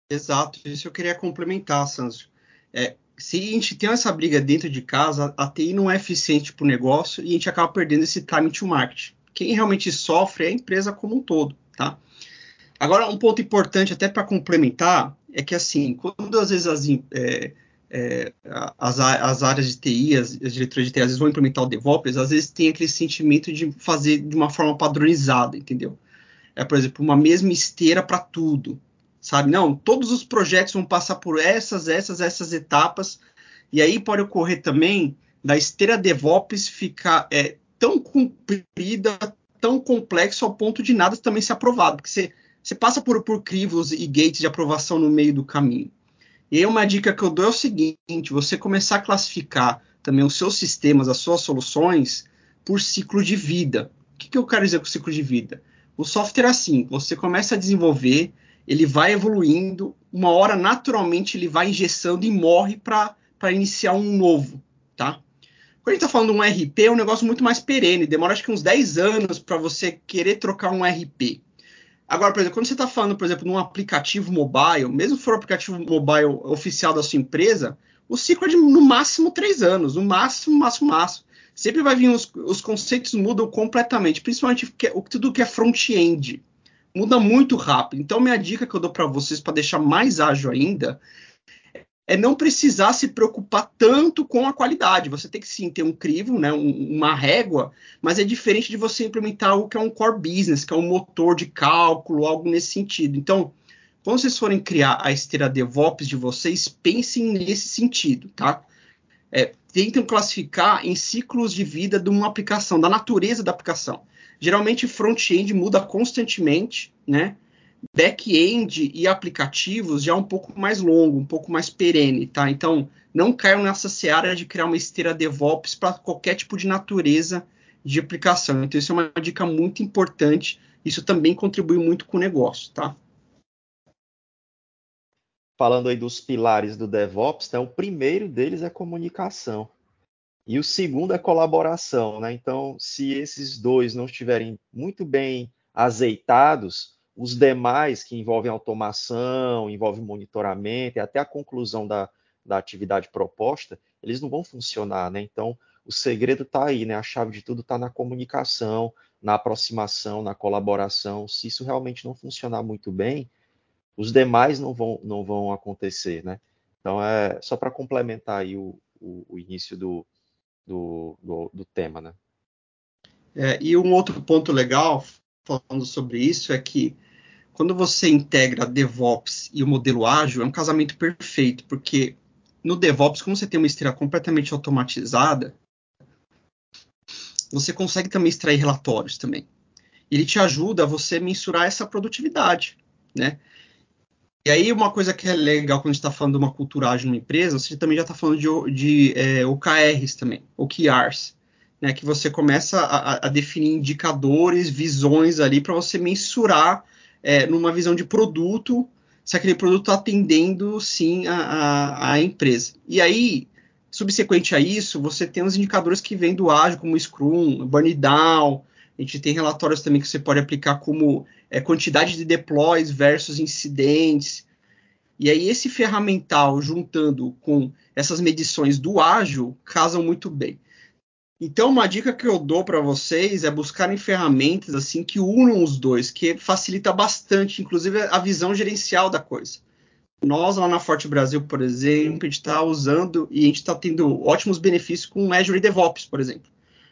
Exato, isso eu queria complementar, Sancho. É, se a gente tem essa briga dentro de casa, a TI não é eficiente para o negócio e a gente acaba perdendo esse time to market. Quem realmente sofre é a empresa como um todo, tá? Agora, um ponto importante até para complementar é que, assim, quando às vezes as, é, é, as, as, áreas de TI, as, as diretores de TI, às vezes vão implementar o DevOps, às vezes tem aquele sentimento de fazer de uma forma padronizada, entendeu? É, por exemplo, uma mesma esteira para tudo, sabe? Não, todos os projetos vão passar por essas, essas, essas etapas, e aí pode ocorrer também da esteira DevOps ficar é, tão comprida, tão complexo ao ponto de nada também ser aprovado, porque você, você passa por, por crivos e gates de aprovação no meio do caminho. E aí uma dica que eu dou é o seguinte: você começar a classificar também os seus sistemas, as suas soluções, por ciclo de vida. O que, que eu quero dizer com ciclo de vida? O software é assim: você começa a desenvolver, ele vai evoluindo, uma hora naturalmente ele vai injeção e morre para iniciar um novo, tá? Quando a gente está falando de um RP, é um negócio muito mais perene, demora acho que uns 10 anos para você querer trocar um RP. Agora, por exemplo, quando você está falando, por exemplo, num aplicativo mobile, mesmo se for um aplicativo mobile oficial da sua empresa, o ciclo é de no máximo três anos, no máximo, máximo, máximo. Sempre vai vir os, os conceitos mudam completamente, principalmente que, tudo que é front-end. Muda muito rápido. Então, minha dica que eu dou para vocês para deixar mais ágil ainda é não precisar se preocupar tanto com a qualidade. Você tem que sim ter um crivo, né, um, uma régua, mas é diferente de você implementar o que é um core business, que é um motor de cálculo, algo nesse sentido. Então, quando vocês forem criar a esteira DevOps de vocês, pensem nesse sentido, tá? É, tentem classificar em ciclos de vida de uma aplicação, da natureza da aplicação. Geralmente, front-end muda constantemente, né? back-end e aplicativos já é um pouco mais longo, um pouco mais perene, tá? Então, não caiam nessa seara de criar uma esteira DevOps para qualquer tipo de natureza de aplicação. Então, isso é uma dica muito importante. Isso também contribui muito com o negócio, tá? Falando aí dos pilares do DevOps, né, o primeiro deles é comunicação. E o segundo é colaboração, né? Então, se esses dois não estiverem muito bem azeitados, os demais que envolvem automação, envolvem monitoramento e até a conclusão da, da atividade proposta, eles não vão funcionar, né? Então, o segredo está aí, né? A chave de tudo está na comunicação, na aproximação, na colaboração. Se isso realmente não funcionar muito bem, os demais não vão, não vão acontecer, né? Então, é só para complementar aí o, o, o início do, do, do, do tema, né? É, e um outro ponto legal, falando sobre isso, é que quando você integra DevOps e o modelo ágil, é um casamento perfeito, porque no DevOps, como você tem uma esteira completamente automatizada, você consegue também extrair relatórios também. Ele te ajuda a você mensurar essa produtividade, né? E aí, uma coisa que é legal quando a gente está falando de uma cultura ágil numa empresa, você também já está falando de, de é, OKRs também, OKRs, né? Que você começa a, a definir indicadores, visões ali para você mensurar é, numa visão de produto se aquele produto está atendendo sim a, a, a, empresa. E aí, subsequente a isso, você tem os indicadores que vêm do ágil, como Scrum, Burn Down. A gente tem relatórios também que você pode aplicar como é, quantidade de deploys versus incidentes. E aí esse ferramental juntando com essas medições do ágil casam muito bem. Então uma dica que eu dou para vocês é buscarem ferramentas assim que unam os dois, que facilita bastante, inclusive a visão gerencial da coisa. Nós lá na Forte Brasil, por exemplo, a gente está usando e a gente está tendo ótimos benefícios com Azure DevOps, por exemplo.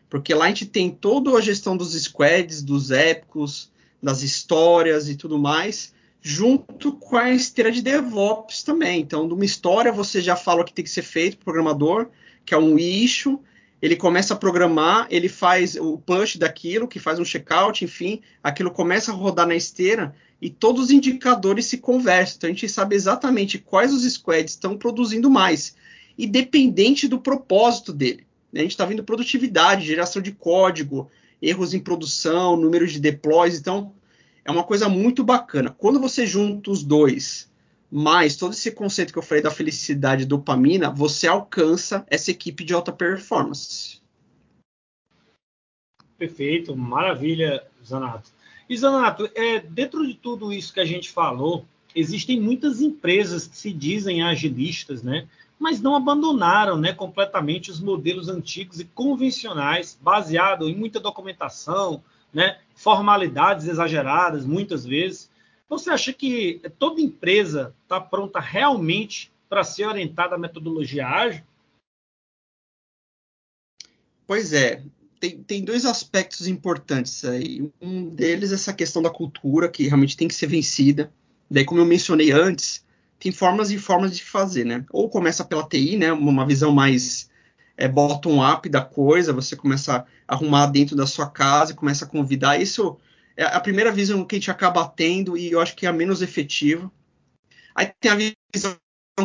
Porque lá a gente tem toda a gestão dos squads, dos épicos, das histórias e tudo mais, junto com a esteira de DevOps também. Então, de uma história você já fala o que tem que ser feito para o programador, que é um issue, ele começa a programar, ele faz o push daquilo, que faz um checkout, enfim, aquilo começa a rodar na esteira e todos os indicadores se conversam. Então a gente sabe exatamente quais os squads estão produzindo mais, independente do propósito dele. A gente está vendo produtividade, geração de código, erros em produção, número de deploys. Então, é uma coisa muito bacana. Quando você junta os dois, mais todo esse conceito que eu falei da felicidade e dopamina, você alcança essa equipe de alta performance. Perfeito, maravilha, Zanato. E Zanato, é, dentro de tudo isso que a gente falou, existem muitas empresas que se dizem agilistas, né? Mas não abandonaram né, completamente os modelos antigos e convencionais, baseado em muita documentação, né, formalidades exageradas, muitas vezes. Você acha que toda empresa está pronta realmente para ser orientada à metodologia ágil? Pois é, tem, tem, dois aspectos importantes aí. Um deles é essa questão da cultura, que realmente tem que ser vencida. Daí, como eu mencionei antes, tem formas e formas de fazer, né? Ou começa pela TI, né? Uma visão mais é, bottom-up da coisa, você começa a arrumar dentro da sua casa e começa a convidar. Isso é a primeira visão que a gente acaba tendo e eu acho que é a menos efetiva. Aí tem a visão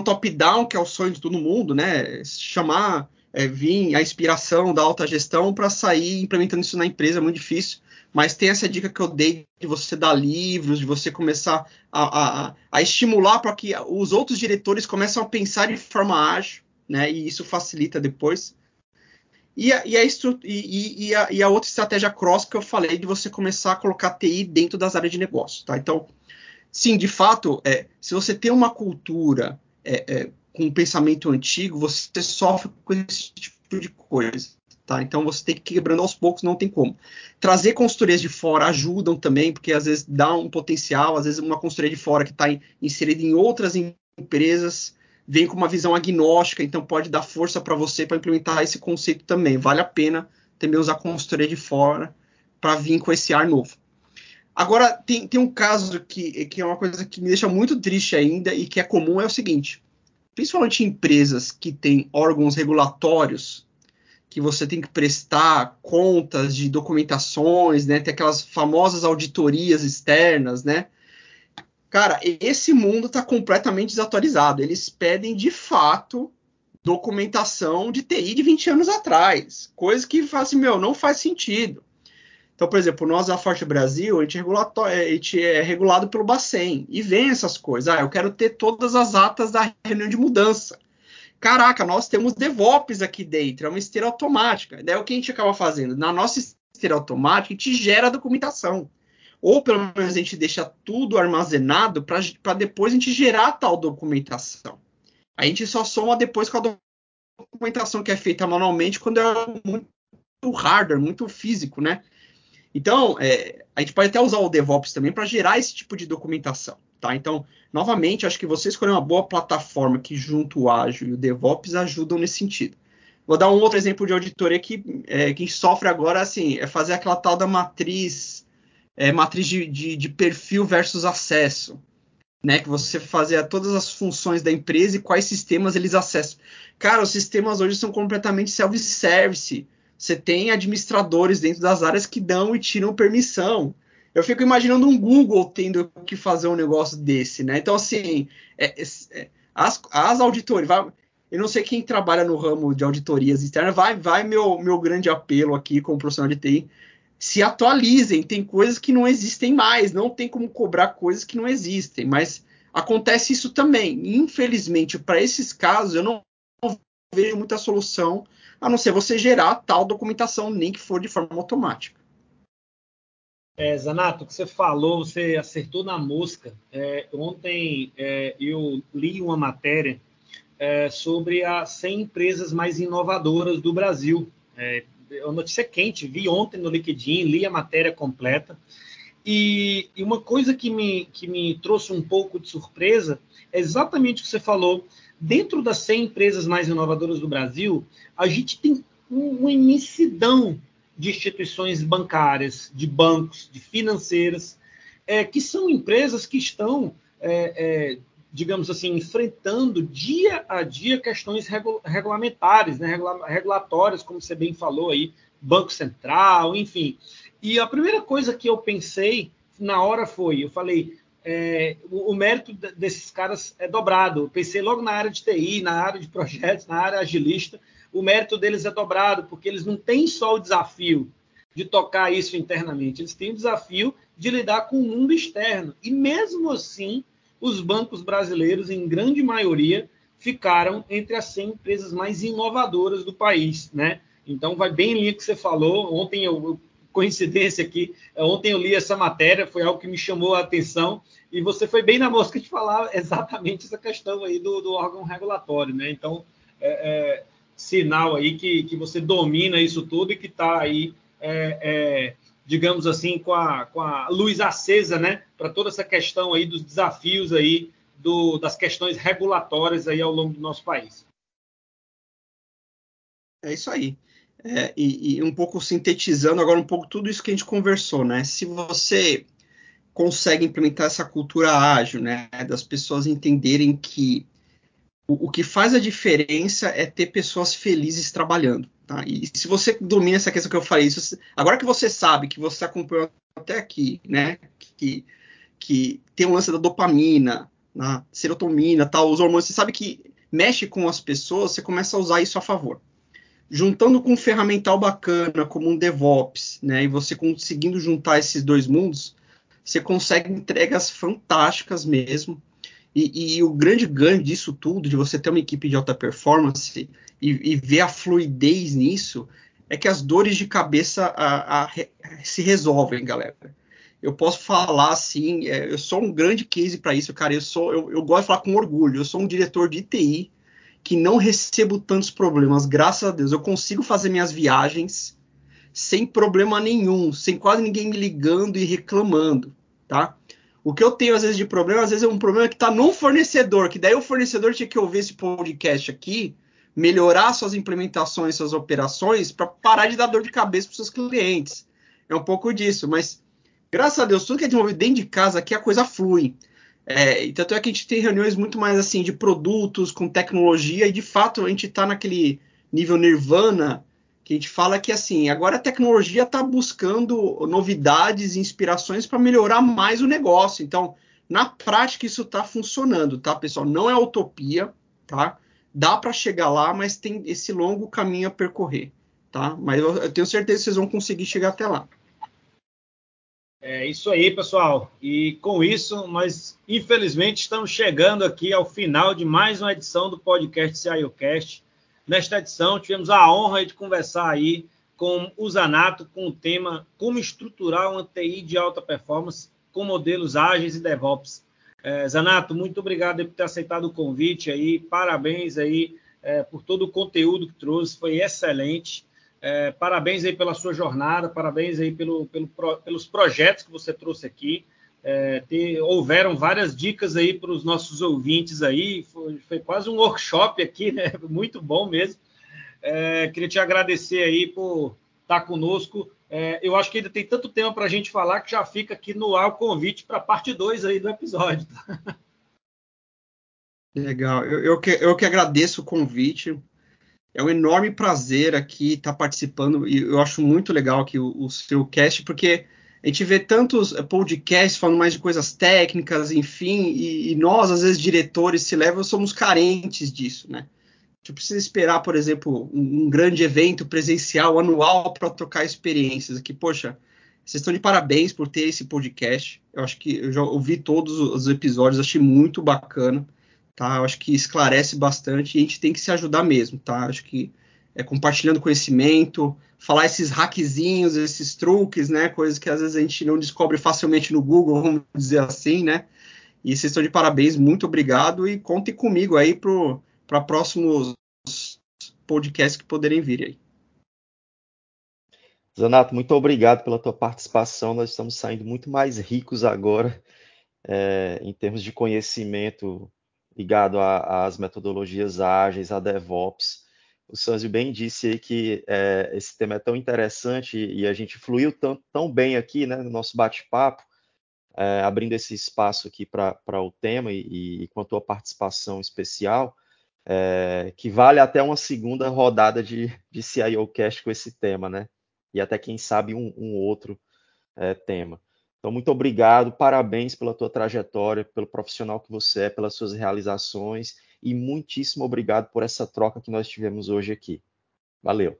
top-down, que é o sonho de todo mundo, né? Chamar, é, vir a inspiração da alta gestão para sair implementando isso na empresa é muito difícil. Mas tem essa dica que eu dei de você dar livros, de você começar a, a, a estimular para que os outros diretores comecem a pensar de forma ágil, né? E isso facilita depois. E a, e, a, e, a, e a, outra estratégia cross que eu falei de você começar a colocar TI dentro das áreas de negócio, tá? Então, sim, de fato, é, se você tem uma cultura é, é, com um pensamento antigo, você sofre com esse tipo de coisa. Tá? Então você tem que ir quebrando aos poucos, não tem como. Trazer consultorias de fora ajudam também, porque às vezes dá um potencial, às vezes uma consultoria de fora que está inserida em outras empresas vem com uma visão agnóstica, então pode dar força para você para implementar esse conceito também. Vale a pena também usar consultoria de fora para vir com esse ar novo. Agora, tem, tem um caso que, que é uma coisa que me deixa muito triste ainda e que é comum, é o seguinte, principalmente em empresas que têm órgãos regulatórios, que você tem que prestar contas de documentações, né? Tem aquelas famosas auditorias externas, né? Cara, esse mundo está completamente desatualizado. Eles pedem de fato documentação de TI de 20 anos atrás, coisa que assim, meu, não faz sentido. Então, por exemplo, nós da Forte Brasil, a gente, é a gente é regulado pelo Bacen e vem essas coisas. Ah, eu quero ter todas as atas da reunião de mudança caraca, nós temos DevOps aqui dentro, é uma esteira automática. Daí o que a gente acaba fazendo? Na nossa esteira automática, a gente gera a documentação. ou pelo menos a gente deixa tudo armazenado para depois a gente gerar tal documentação. A gente só soma depois com a documentação que é feita manualmente quando é muito hardware, muito físico, né? Então, é, a gente pode até usar o DevOps também para gerar esse tipo de documentação, tá? Então, novamente, acho que você escolher uma boa plataforma que junto o Ágil e o DevOps ajudam nesse sentido. Vou dar um outro exemplo de auditoria que é, quem sofre agora assim, é fazer aquela tal da matriz, é, matriz de, de, de, perfil versus acesso. Né, que você fazia todas as funções da empresa e quais sistemas eles acessam. Cara, os sistemas hoje são completamente self-service. Você tem administradores dentro das áreas que dão e tiram permissão. Eu fico imaginando um Google tendo que fazer um negócio desse, né? Então, assim, é, é, as, as auditorias, vai, eu não sei quem trabalha no ramo de auditorias externas, vai, vai meu, meu grande apelo aqui como profissional de TI, se atualizem, tem coisas que não existem mais, não tem como cobrar coisas que não existem, mas acontece isso também. Infelizmente, para esses casos, eu não vejo muita solução, a não ser você gerar tal documentação, nem que for de forma automática. É, Zanato, o que você falou, você acertou na mosca. É, ontem é, eu li uma matéria é, sobre as 100 empresas mais inovadoras do Brasil. É, é uma notícia quente, vi ontem no LinkedIn, li a matéria completa. E, e, uma coisa que me, que me trouxe um pouco de surpresa é exatamente o que você falou. Dentro das 100 empresas mais inovadoras do Brasil, a gente tem uma imensidão de instituições bancárias, de bancos, de financeiras, é, que são empresas que estão é, é, digamos assim, enfrentando dia a dia questões regulamentares, né, regulatórias, como você bem falou aí, Banco Central, enfim. E a primeira coisa que eu pensei na hora foi, eu falei, é, o, o, mérito desses caras é dobrado. Eu pensei logo na área de TI, na área de projetos, na área agilista, o mérito deles é dobrado, porque eles não têm só o desafio de tocar isso internamente, eles têm o desafio de lidar com o mundo externo. E mesmo assim, os bancos brasileiros, em grande maioria, ficaram entre as 100 empresas mais inovadoras do país, né? Então, vai bem em linha que você falou. Ontem, eu, coincidência aqui, ontem eu li essa matéria, foi algo que me chamou a atenção, e você foi bem na mosca de falar exatamente essa questão aí do, do órgão regulatório, né? Então, é, é, sinal aí que, que você domina isso tudo e que está aí é, é digamos assim, com a, com a luz acesa, né, para toda essa questão aí dos desafios aí do, das questões regulatórias aí ao longo do nosso país. É isso aí. É, e, e, um pouco sintetizando agora um pouco tudo isso que a gente conversou, né? Se você consegue implementar essa cultura ágil, né, das pessoas entenderem que o, o que faz a diferença é ter pessoas felizes trabalhando. Tá? E se você domina essa questão que eu falei, isso, agora que você sabe que você acompanhou até aqui, né, que, que tem o lance da dopamina, na serotonina, tal, os hormônios, você sabe que mexe com as pessoas, você começa a usar isso a favor. Juntando com um ferramental bacana como um DevOps, né, e você conseguindo juntar esses dois mundos, você consegue entregas fantásticas mesmo. E, e, o grande ganho disso tudo, de você ter uma equipe de alta performance, e, e ver a fluidez nisso, é que as dores de cabeça a, a, se resolvem, galera. Eu posso falar assim, é, eu sou um grande case para isso, cara. Eu sou, eu, eu, gosto de falar com orgulho. Eu sou um diretor de TI que não recebo tantos problemas, graças a Deus. Eu consigo fazer minhas viagens sem problema nenhum, sem quase ninguém me ligando e reclamando, tá? O que eu tenho às vezes de problema, às vezes é um problema que está no fornecedor, que daí o fornecedor tinha que ouvir esse podcast aqui melhorar suas implementações, suas operações, para parar de dar dor de cabeça para seus clientes. É um pouco disso, mas graças a Deus, tudo que é desenvolvido dentro de casa aqui a coisa flui. É, e tanto é que a gente tem reuniões muito mais assim de produtos, com tecnologia, e de fato a gente está naquele nível nirvana que a gente fala que assim, agora a tecnologia está buscando novidades e inspirações para melhorar mais o negócio. Então, na prática, isso está funcionando, tá, pessoal? Não é utopia, tá? dá para chegar lá, mas tem esse longo caminho a percorrer, tá? Mas eu, tenho certeza que vocês vão conseguir chegar até lá. É isso aí, pessoal. E com isso, nós infelizmente estamos chegando aqui ao final de mais uma edição do podcast CIOcast. Nesta edição, tivemos a honra de conversar aí com o Zanato com o tema Como estruturar uma TI de alta performance com modelos ágeis e DevOps. É, Zanato, muito obrigado por ter aceitado o convite aí, parabéns aí é, por todo o conteúdo que trouxe, foi excelente. É, parabéns aí pela sua jornada, parabéns aí pelo, pelo, pelos projetos que você trouxe aqui. É, ter, houveram várias dicas aí para os nossos ouvintes aí, foi, foi, quase um workshop aqui, né? Muito bom mesmo. É, queria te agradecer aí por estar conosco. É, eu acho que ainda tem tanto tema para a gente falar que já fica aqui no ar o convite para a parte 2 aí do episódio. Legal, eu, eu, que, eu que agradeço o convite. É um enorme prazer aqui estar participando e eu acho muito legal aqui o, o seu cast, porque a gente vê tantos podcasts falando mais de coisas técnicas, enfim, e, e nós, às vezes, diretores, se levam, somos carentes disso, né? A gente precisa esperar, por exemplo, um, um grande evento presencial anual para trocar experiências aqui. Poxa, vocês estão de parabéns por ter esse podcast. Eu acho que eu já ouvi todos os episódios, achei muito bacana tá? Eu acho que esclarece bastante e a gente tem que se ajudar mesmo, tá? Acho que é compartilhando conhecimento, falar esses hackzinhos, esses truques, né? Coisas que às vezes a gente não descobre facilmente no Google, vamos dizer assim, né? E vocês estão de parabéns, muito obrigado e contem comigo aí para próximos podcasts que poderem vir aí. Zanato, muito obrigado pela tua participação. Nós estamos saindo muito mais ricos agora é, em termos de conhecimento ligado às metodologias ágeis, a DevOps. O Sanzio bem disse aí que é, esse tema é tão interessante e a gente fluiu tão, tão bem aqui né, no nosso bate-papo, é, abrindo esse espaço aqui para o tema e, e, com a tua participação especial, é, que vale até uma segunda rodada de, de CIO Cast com esse tema, né? E até, quem sabe, um, um outro é, tema. Então, muito obrigado, parabéns pela tua trajetória, pelo profissional que você é, pelas suas realizações e muitíssimo obrigado por essa troca que nós tivemos hoje aqui. Valeu.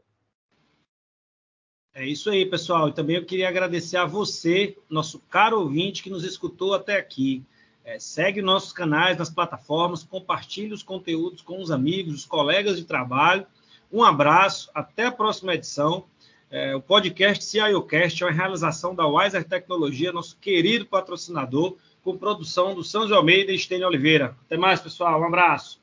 É isso aí, pessoal. E também eu queria agradecer a você, nosso caro ouvinte, que nos escutou até aqui. É, segue nossos canais nas plataformas, compartilhe os conteúdos com os amigos, os colegas de trabalho. Um abraço, até a próxima edição. É, o podcast CIOcast é uma realização da Wiser Tecnologia, nosso querido patrocinador, com produção do Santos Almeida e Estênio Oliveira. Até mais, pessoal. Um abraço.